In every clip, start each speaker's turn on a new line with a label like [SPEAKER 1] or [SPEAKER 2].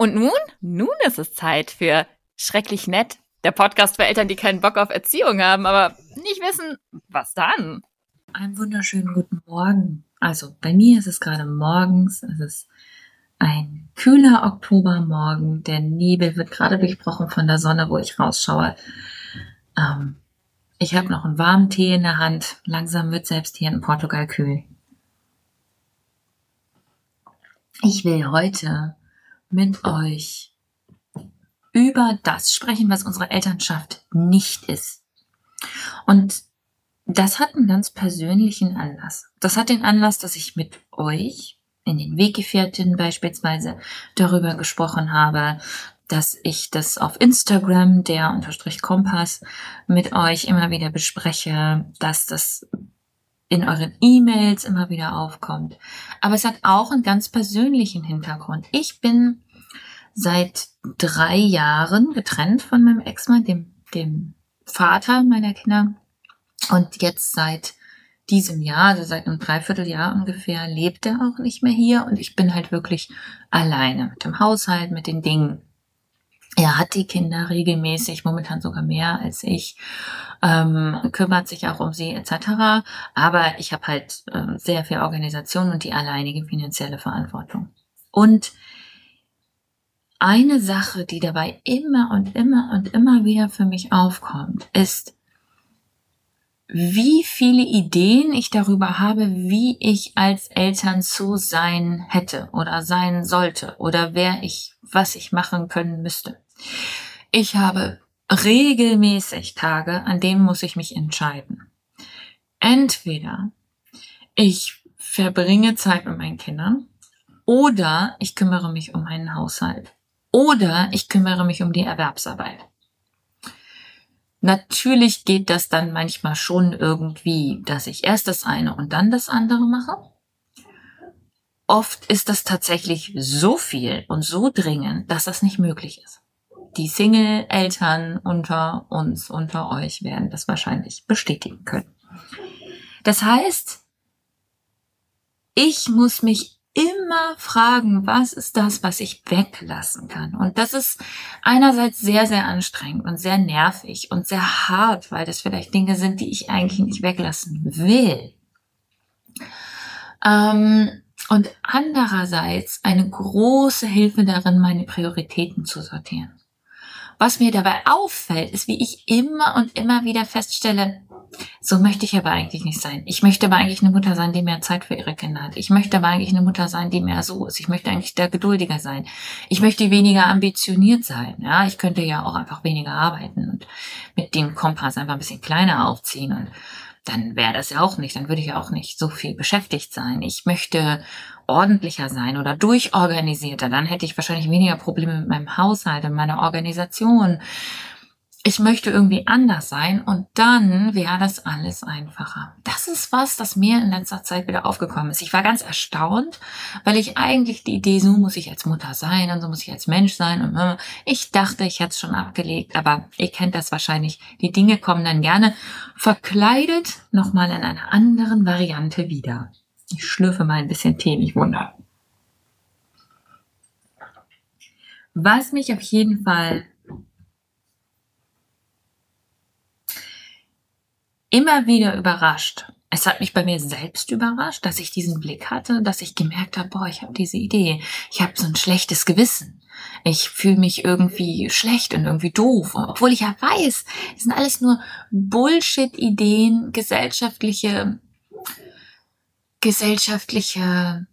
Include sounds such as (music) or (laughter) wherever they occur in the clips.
[SPEAKER 1] Und nun? Nun ist es Zeit für Schrecklich Nett, der Podcast für Eltern, die keinen Bock auf Erziehung haben, aber nicht wissen, was dann.
[SPEAKER 2] Einen wunderschönen guten Morgen. Also bei mir ist es gerade morgens, es ist ein kühler Oktobermorgen, der Nebel wird gerade durchbrochen von der Sonne, wo ich rausschaue. Ähm, ich habe noch einen warmen Tee in der Hand. Langsam wird selbst hier in Portugal kühl. Ich will heute mit euch über das sprechen, was unsere Elternschaft nicht ist. Und das hat einen ganz persönlichen Anlass. Das hat den Anlass, dass ich mit euch in den Weggefährtinnen beispielsweise darüber gesprochen habe, dass ich das auf Instagram, der unterstrich Kompass, mit euch immer wieder bespreche, dass das in euren E-Mails immer wieder aufkommt. Aber es hat auch einen ganz persönlichen Hintergrund. Ich bin seit drei Jahren getrennt von meinem Ex-Mann, dem, dem Vater meiner Kinder. Und jetzt seit diesem Jahr, also seit einem Dreivierteljahr ungefähr, lebt er auch nicht mehr hier und ich bin halt wirklich alleine mit dem Haushalt, mit den Dingen. Er hat die Kinder regelmäßig, momentan sogar mehr als ich, ähm, kümmert sich auch um sie etc. Aber ich habe halt ähm, sehr viel Organisation und die alleinige finanzielle Verantwortung. Und eine Sache, die dabei immer und immer und immer wieder für mich aufkommt, ist, wie viele Ideen ich darüber habe, wie ich als Eltern zu sein hätte oder sein sollte oder wer ich, was ich machen können müsste. Ich habe regelmäßig Tage, an denen muss ich mich entscheiden. Entweder ich verbringe Zeit mit meinen Kindern oder ich kümmere mich um meinen Haushalt oder ich kümmere mich um die Erwerbsarbeit. Natürlich geht das dann manchmal schon irgendwie, dass ich erst das eine und dann das andere mache. Oft ist das tatsächlich so viel und so dringend, dass das nicht möglich ist. Die Single-Eltern unter uns, unter euch werden das wahrscheinlich bestätigen können. Das heißt, ich muss mich immer fragen, was ist das, was ich weglassen kann? Und das ist einerseits sehr, sehr anstrengend und sehr nervig und sehr hart, weil das vielleicht Dinge sind, die ich eigentlich nicht weglassen will. Ähm, und andererseits eine große Hilfe darin, meine Prioritäten zu sortieren. Was mir dabei auffällt, ist, wie ich immer und immer wieder feststelle, so möchte ich aber eigentlich nicht sein. Ich möchte aber eigentlich eine Mutter sein, die mehr Zeit für ihre Kinder hat. Ich möchte aber eigentlich eine Mutter sein, die mehr so ist. Ich möchte eigentlich der geduldiger sein. Ich möchte weniger ambitioniert sein. Ja, ich könnte ja auch einfach weniger arbeiten und mit dem Kompass einfach ein bisschen kleiner aufziehen und dann wäre das ja auch nicht, dann würde ich ja auch nicht so viel beschäftigt sein. Ich möchte ordentlicher sein oder durchorganisierter, dann hätte ich wahrscheinlich weniger Probleme mit meinem Haushalt und meiner Organisation ich möchte irgendwie anders sein und dann wäre das alles einfacher. Das ist was, das mir in letzter Zeit wieder aufgekommen ist. Ich war ganz erstaunt, weil ich eigentlich die Idee, so muss ich als Mutter sein und so muss ich als Mensch sein und äh, ich dachte, ich hätte es schon abgelegt, aber ihr kennt das wahrscheinlich. Die Dinge kommen dann gerne verkleidet nochmal in einer anderen Variante wieder. Ich schlürfe mal ein bisschen Tee, nicht wunder. Was mich auf jeden Fall immer wieder überrascht. Es hat mich bei mir selbst überrascht, dass ich diesen Blick hatte, dass ich gemerkt habe, boah, ich habe diese Idee. Ich habe so ein schlechtes Gewissen. Ich fühle mich irgendwie schlecht und irgendwie doof, obwohl ich ja weiß, das sind alles nur Bullshit-Ideen, gesellschaftliche, gesellschaftliche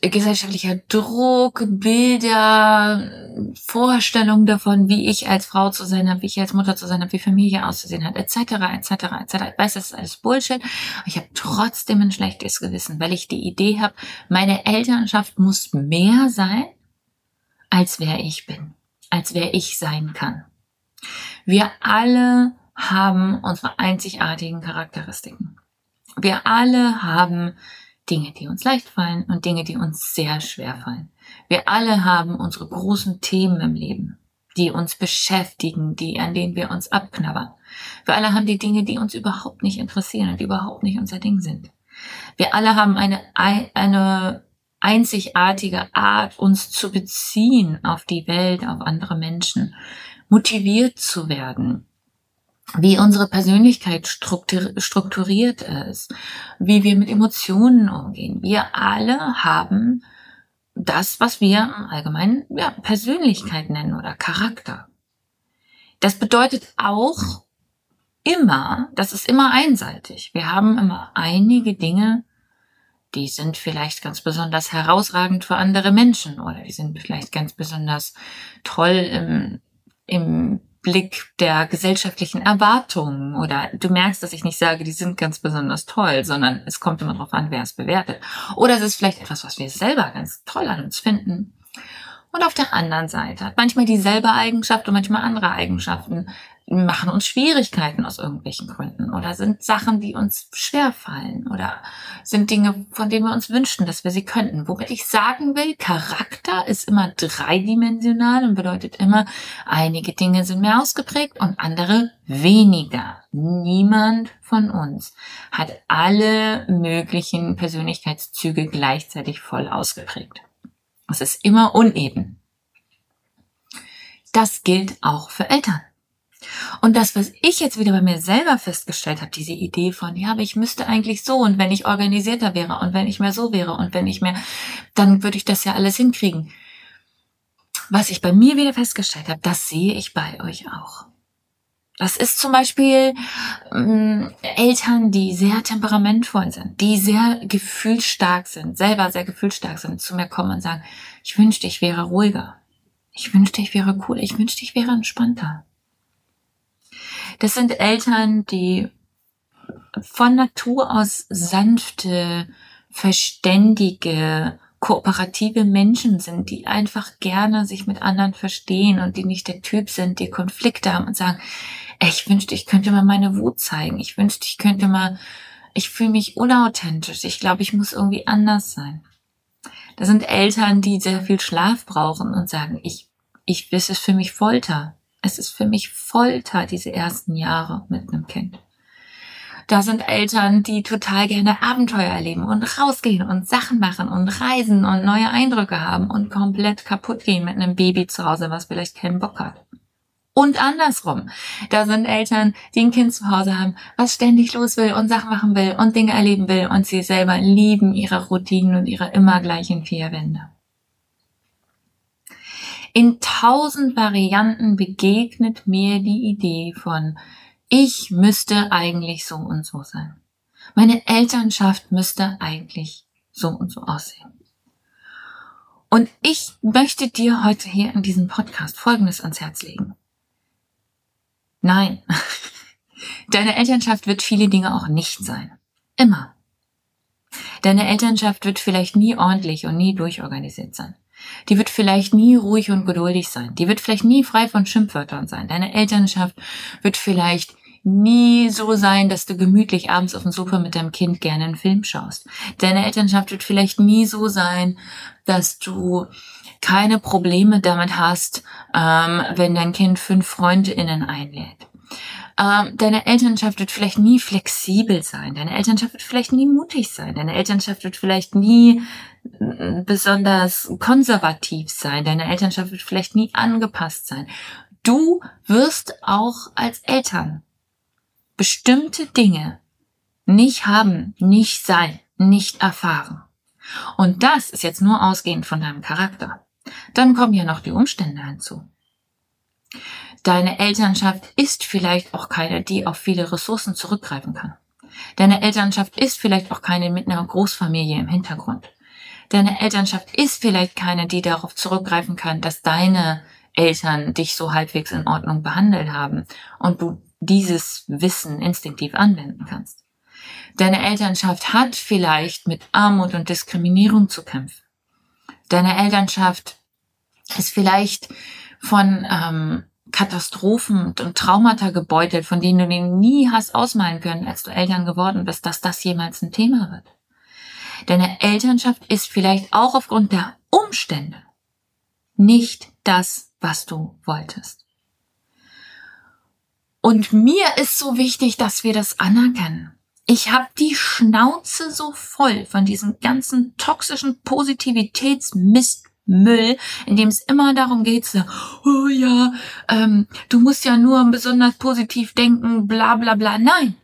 [SPEAKER 2] gesellschaftlicher Druck, Bilder, Vorstellungen davon, wie ich als Frau zu sein habe, wie ich als Mutter zu sein habe, wie Familie auszusehen hat, etc., etc., etc. Ich weiß, das ist alles Bullshit, ich habe trotzdem ein schlechtes Gewissen, weil ich die Idee habe, meine Elternschaft muss mehr sein, als wer ich bin, als wer ich sein kann. Wir alle haben unsere einzigartigen Charakteristiken. Wir alle haben Dinge, die uns leicht fallen und Dinge, die uns sehr schwer fallen. Wir alle haben unsere großen Themen im Leben, die uns beschäftigen, die, an denen wir uns abknabbern. Wir alle haben die Dinge, die uns überhaupt nicht interessieren und überhaupt nicht unser Ding sind. Wir alle haben eine, eine einzigartige Art, uns zu beziehen auf die Welt, auf andere Menschen, motiviert zu werden, wie unsere Persönlichkeit strukturiert ist, wie wir mit Emotionen umgehen. Wir alle haben das, was wir im Allgemeinen ja, Persönlichkeit nennen oder Charakter. Das bedeutet auch immer, das ist immer einseitig. Wir haben immer einige Dinge, die sind vielleicht ganz besonders herausragend für andere Menschen oder die sind vielleicht ganz besonders toll im, im Blick der gesellschaftlichen Erwartungen oder du merkst, dass ich nicht sage, die sind ganz besonders toll, sondern es kommt immer darauf an, wer es bewertet. Oder es ist vielleicht etwas, was wir selber ganz toll an uns finden. Und auf der anderen Seite hat manchmal dieselbe Eigenschaft und manchmal andere Eigenschaften machen uns Schwierigkeiten aus irgendwelchen Gründen oder sind Sachen, die uns schwer fallen oder sind Dinge, von denen wir uns wünschen, dass wir sie könnten. Womit ich sagen will, Charakter ist immer dreidimensional und bedeutet immer, einige Dinge sind mehr ausgeprägt und andere weniger. Niemand von uns hat alle möglichen Persönlichkeitszüge gleichzeitig voll ausgeprägt. Es ist immer uneben. Das gilt auch für Eltern. Und das, was ich jetzt wieder bei mir selber festgestellt habe, diese Idee von, ja, aber ich müsste eigentlich so und wenn ich organisierter wäre und wenn ich mehr so wäre und wenn ich mehr, dann würde ich das ja alles hinkriegen. Was ich bei mir wieder festgestellt habe, das sehe ich bei euch auch. Das ist zum Beispiel ähm, Eltern, die sehr temperamentvoll sind, die sehr gefühlsstark sind, selber sehr gefühlsstark sind, zu mir kommen und sagen, ich wünschte, ich wäre ruhiger. Ich wünschte, ich wäre cool. Ich wünschte, ich wäre entspannter. Das sind Eltern, die von Natur aus sanfte, verständige, kooperative Menschen sind, die einfach gerne sich mit anderen verstehen und die nicht der Typ sind, die Konflikte haben und sagen, ich wünschte, ich könnte mal meine Wut zeigen. Ich wünschte, ich könnte mal, ich fühle mich unauthentisch. Ich glaube, ich muss irgendwie anders sein. Das sind Eltern, die sehr viel Schlaf brauchen und sagen, ich, ich, das ist für mich Folter. Es ist für mich Folter, diese ersten Jahre mit einem Kind. Da sind Eltern, die total gerne Abenteuer erleben und rausgehen und Sachen machen und reisen und neue Eindrücke haben und komplett kaputt gehen mit einem Baby zu Hause, was vielleicht keinen Bock hat. Und andersrum. Da sind Eltern, die ein Kind zu Hause haben, was ständig los will und Sachen machen will und Dinge erleben will und sie selber lieben ihre Routinen und ihre immer gleichen vier Wände in tausend Varianten begegnet mir die Idee von, ich müsste eigentlich so und so sein. Meine Elternschaft müsste eigentlich so und so aussehen. Und ich möchte dir heute hier in diesem Podcast Folgendes ans Herz legen. Nein, (laughs) deine Elternschaft wird viele Dinge auch nicht sein. Immer. Deine Elternschaft wird vielleicht nie ordentlich und nie durchorganisiert sein. Die wird vielleicht nie ruhig und geduldig sein. Die wird vielleicht nie frei von Schimpfwörtern sein. Deine Elternschaft wird vielleicht nie so sein, dass du gemütlich abends auf dem Sofa mit deinem Kind gerne einen Film schaust. Deine Elternschaft wird vielleicht nie so sein, dass du keine Probleme damit hast, ähm, wenn dein Kind fünf FreundInnen einlädt. Ähm, deine Elternschaft wird vielleicht nie flexibel sein. Deine Elternschaft wird vielleicht nie mutig sein. Deine Elternschaft wird vielleicht nie besonders konservativ sein. Deine Elternschaft wird vielleicht nie angepasst sein. Du wirst auch als Eltern bestimmte Dinge nicht haben, nicht sein, nicht erfahren. Und das ist jetzt nur ausgehend von deinem Charakter. Dann kommen ja noch die Umstände hinzu. Deine Elternschaft ist vielleicht auch keine, die auf viele Ressourcen zurückgreifen kann. Deine Elternschaft ist vielleicht auch keine mit einer Großfamilie im Hintergrund. Deine Elternschaft ist vielleicht keine, die darauf zurückgreifen kann, dass deine Eltern dich so halbwegs in Ordnung behandelt haben und du dieses Wissen instinktiv anwenden kannst. Deine Elternschaft hat vielleicht mit Armut und Diskriminierung zu kämpfen. Deine Elternschaft ist vielleicht von ähm, Katastrophen und Traumata gebeutelt, von denen du dir nie hast ausmalen können, als du Eltern geworden bist, dass das jemals ein Thema wird. Deine Elternschaft ist vielleicht auch aufgrund der Umstände nicht das, was du wolltest. Und mir ist so wichtig, dass wir das anerkennen. Ich habe die Schnauze so voll von diesem ganzen toxischen Positivitätsmistmüll, in dem es immer darum geht, so, oh ja, ähm, du musst ja nur besonders positiv denken, bla bla bla. Nein.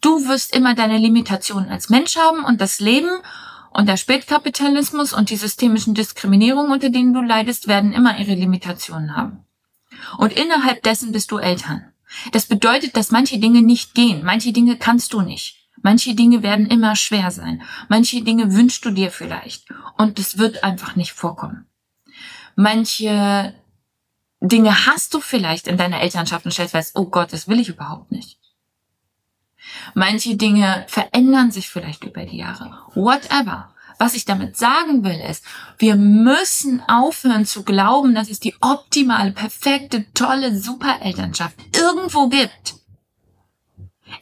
[SPEAKER 2] Du wirst immer deine Limitationen als Mensch haben und das Leben und der Spätkapitalismus und die systemischen Diskriminierungen, unter denen du leidest, werden immer ihre Limitationen haben. Und innerhalb dessen bist du Eltern. Das bedeutet, dass manche Dinge nicht gehen. Manche Dinge kannst du nicht. Manche Dinge werden immer schwer sein. Manche Dinge wünschst du dir vielleicht. Und es wird einfach nicht vorkommen. Manche Dinge hast du vielleicht in deiner Elternschaft und stellst fest, oh Gott, das will ich überhaupt nicht. Manche Dinge verändern sich vielleicht über die Jahre. Whatever. Was ich damit sagen will, ist, wir müssen aufhören zu glauben, dass es die optimale, perfekte, tolle Superelternschaft irgendwo gibt.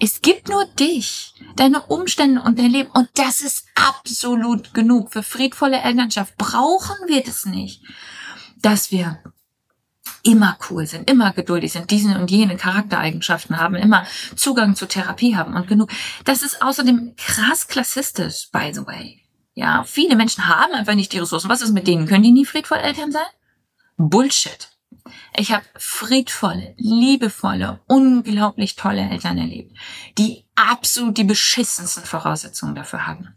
[SPEAKER 2] Es gibt nur dich, deine Umstände und dein Leben und das ist absolut genug. Für friedvolle Elternschaft brauchen wir das nicht, dass wir immer cool sind, immer geduldig sind, diese und jene Charaktereigenschaften haben, immer Zugang zu Therapie haben und genug. Das ist außerdem krass klassistisch, by the way. Ja, viele Menschen haben einfach nicht die Ressourcen. Was ist mit denen? Können die nie friedvoll Eltern sein? Bullshit. Ich habe friedvolle, liebevolle, unglaublich tolle Eltern erlebt, die absolut die beschissensten Voraussetzungen dafür haben.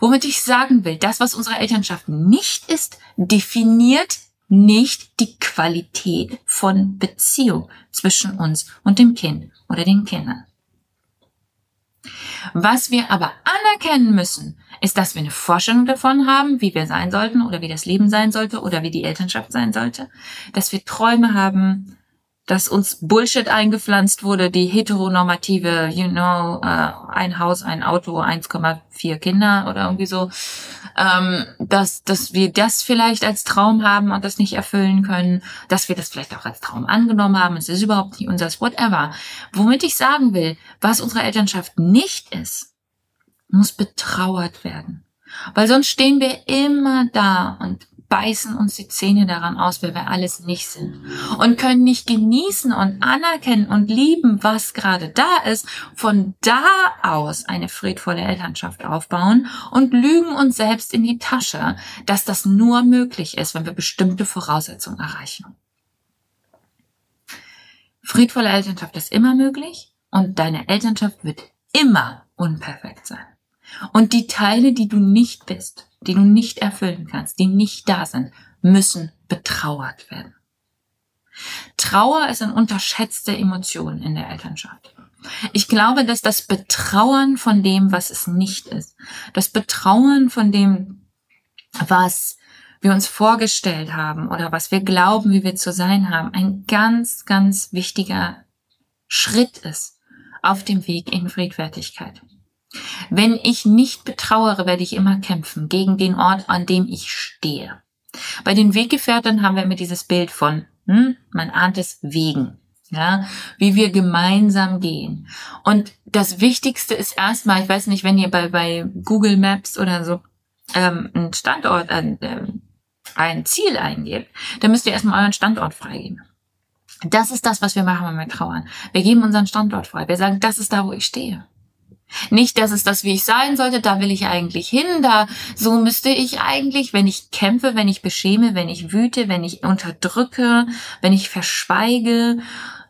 [SPEAKER 2] Womit ich sagen will, das, was unsere Elternschaft nicht ist, definiert nicht die Qualität von Beziehung zwischen uns und dem Kind oder den Kindern. Was wir aber anerkennen müssen, ist, dass wir eine Vorstellung davon haben, wie wir sein sollten oder wie das Leben sein sollte oder wie die Elternschaft sein sollte, dass wir Träume haben, dass uns Bullshit eingepflanzt wurde, die heteronormative, you know, äh, ein Haus, ein Auto, 1,4 Kinder oder irgendwie so, ähm, dass, dass wir das vielleicht als Traum haben und das nicht erfüllen können, dass wir das vielleicht auch als Traum angenommen haben, es ist überhaupt nicht unseres, whatever. Womit ich sagen will, was unsere Elternschaft nicht ist, muss betrauert werden. Weil sonst stehen wir immer da und beißen uns die Zähne daran aus, wer wir alles nicht sind und können nicht genießen und anerkennen und lieben, was gerade da ist, von da aus eine friedvolle Elternschaft aufbauen und lügen uns selbst in die Tasche, dass das nur möglich ist, wenn wir bestimmte Voraussetzungen erreichen. Friedvolle Elternschaft ist immer möglich und deine Elternschaft wird immer unperfekt sein. Und die Teile, die du nicht bist, die du nicht erfüllen kannst, die nicht da sind, müssen betrauert werden. Trauer ist eine unterschätzte Emotion in der Elternschaft. Ich glaube, dass das Betrauern von dem, was es nicht ist, das Betrauern von dem, was wir uns vorgestellt haben oder was wir glauben, wie wir zu sein haben, ein ganz, ganz wichtiger Schritt ist auf dem Weg in Friedfertigkeit. Wenn ich nicht betrauere, werde ich immer kämpfen gegen den Ort, an dem ich stehe. Bei den Weggefährten haben wir immer dieses Bild von, hm, man ahnt es, Wegen. Ja, wie wir gemeinsam gehen. Und das Wichtigste ist erstmal, ich weiß nicht, wenn ihr bei, bei Google Maps oder so ähm, einen Standort, äh, ein Ziel eingebt, dann müsst ihr erstmal euren Standort freigeben. Das ist das, was wir machen, wenn wir trauern. Wir geben unseren Standort frei. Wir sagen, das ist da, wo ich stehe. Nicht, dass es das, wie ich sein sollte, da will ich eigentlich hin, da so müsste ich eigentlich, wenn ich kämpfe, wenn ich beschäme, wenn ich wüte, wenn ich unterdrücke, wenn ich verschweige,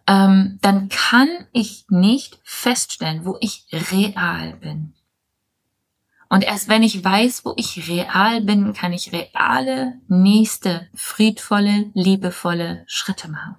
[SPEAKER 2] ähm, dann kann ich nicht feststellen, wo ich real bin. Und erst wenn ich weiß, wo ich real bin, kann ich reale, nächste, friedvolle, liebevolle Schritte machen.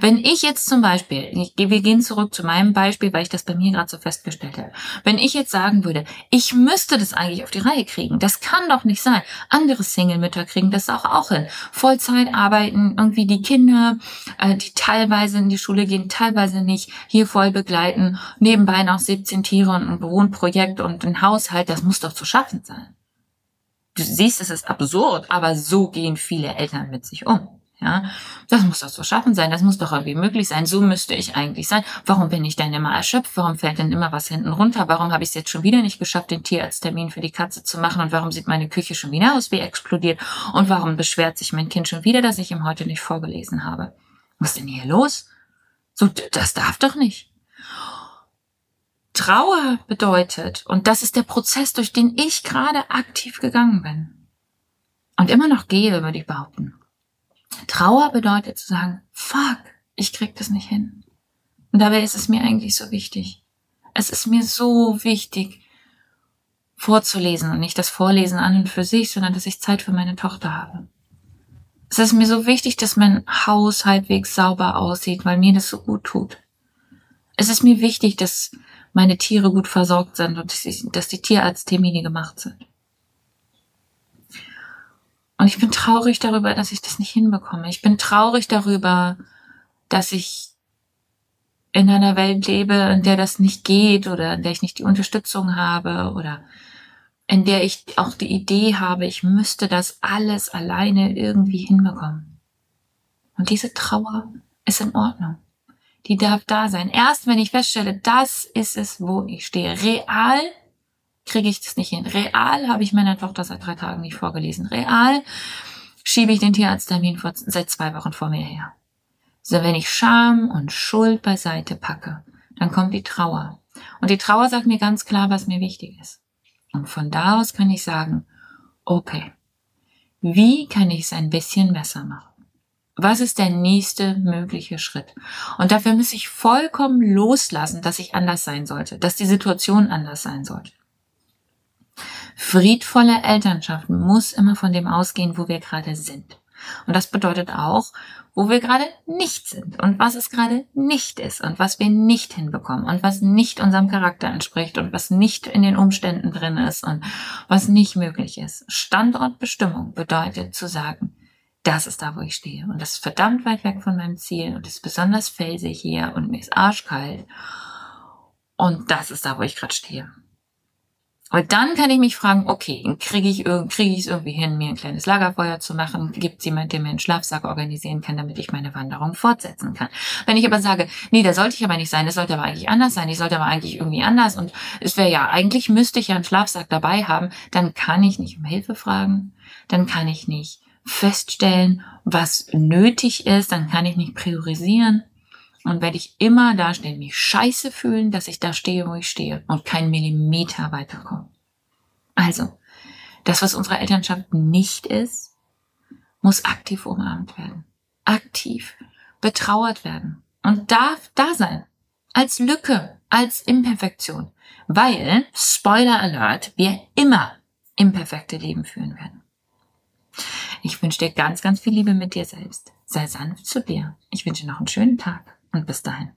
[SPEAKER 2] Wenn ich jetzt zum Beispiel, ich, wir gehen zurück zu meinem Beispiel, weil ich das bei mir gerade so festgestellt habe. Wenn ich jetzt sagen würde, ich müsste das eigentlich auf die Reihe kriegen, das kann doch nicht sein. Andere Single-Mütter kriegen das auch auch hin. Vollzeit arbeiten, irgendwie die Kinder, äh, die teilweise in die Schule gehen, teilweise nicht, hier voll begleiten, nebenbei noch 17 Tiere und ein Wohnprojekt und ein Haushalt, das muss doch zu schaffen sein. Du siehst, es ist absurd, aber so gehen viele Eltern mit sich um. Ja, das muss doch so schaffen sein, das muss doch irgendwie möglich sein. So müsste ich eigentlich sein. Warum bin ich denn immer erschöpft? Warum fällt denn immer was hinten runter? Warum habe ich es jetzt schon wieder nicht geschafft, den Tierarzttermin für die Katze zu machen? Und warum sieht meine Küche schon wieder aus wie explodiert? Und warum beschwert sich mein Kind schon wieder, dass ich ihm heute nicht vorgelesen habe? Was ist denn hier los? So, das darf doch nicht. Trauer bedeutet, und das ist der Prozess, durch den ich gerade aktiv gegangen bin und immer noch gehe, würde ich behaupten. Trauer bedeutet zu sagen, fuck, ich krieg das nicht hin. Und dabei ist es mir eigentlich so wichtig. Es ist mir so wichtig, vorzulesen und nicht das Vorlesen an und für sich, sondern dass ich Zeit für meine Tochter habe. Es ist mir so wichtig, dass mein Haus halbwegs sauber aussieht, weil mir das so gut tut. Es ist mir wichtig, dass meine Tiere gut versorgt sind und dass die Tierarzttermine gemacht sind. Und ich bin traurig darüber, dass ich das nicht hinbekomme. Ich bin traurig darüber, dass ich in einer Welt lebe, in der das nicht geht oder in der ich nicht die Unterstützung habe oder in der ich auch die Idee habe, ich müsste das alles alleine irgendwie hinbekommen. Und diese Trauer ist in Ordnung. Die darf da sein. Erst wenn ich feststelle, das ist es, wo ich stehe. Real kriege ich das nicht hin. Real habe ich meiner Tochter seit drei Tagen nicht vorgelesen. Real schiebe ich den Tierarzttermin vor, seit zwei Wochen vor mir her. So, wenn ich Scham und Schuld beiseite packe, dann kommt die Trauer. Und die Trauer sagt mir ganz klar, was mir wichtig ist. Und von da aus kann ich sagen, okay, wie kann ich es ein bisschen besser machen? Was ist der nächste mögliche Schritt? Und dafür muss ich vollkommen loslassen, dass ich anders sein sollte, dass die Situation anders sein sollte. Friedvolle Elternschaft muss immer von dem ausgehen, wo wir gerade sind. Und das bedeutet auch, wo wir gerade nicht sind und was es gerade nicht ist und was wir nicht hinbekommen und was nicht unserem Charakter entspricht und was nicht in den Umständen drin ist und was nicht möglich ist. Standortbestimmung bedeutet zu sagen, das ist da, wo ich stehe und das ist verdammt weit weg von meinem Ziel und ist besonders felsig hier und mir ist arschkalt und das ist da, wo ich gerade stehe. Und dann kann ich mich fragen, okay, kriege ich, kriege ich es irgendwie hin, mir ein kleines Lagerfeuer zu machen? Gibt es jemand, der mir einen Schlafsack organisieren kann, damit ich meine Wanderung fortsetzen kann? Wenn ich aber sage, nee, da sollte ich aber nicht sein, das sollte aber eigentlich anders sein, ich sollte aber eigentlich irgendwie anders und es wäre ja, eigentlich müsste ich ja einen Schlafsack dabei haben, dann kann ich nicht um Hilfe fragen, dann kann ich nicht feststellen, was nötig ist, dann kann ich nicht priorisieren. Und werde ich immer da stehen, mich scheiße fühlen, dass ich da stehe, wo ich stehe und keinen Millimeter weiterkomme. Also, das, was unsere Elternschaft nicht ist, muss aktiv umarmt werden. Aktiv betrauert werden und darf da sein. Als Lücke, als Imperfektion. Weil, Spoiler Alert, wir immer imperfekte Leben führen werden. Ich wünsche dir ganz, ganz viel Liebe mit dir selbst. Sei sanft zu dir. Ich wünsche noch einen schönen Tag und bis dahin.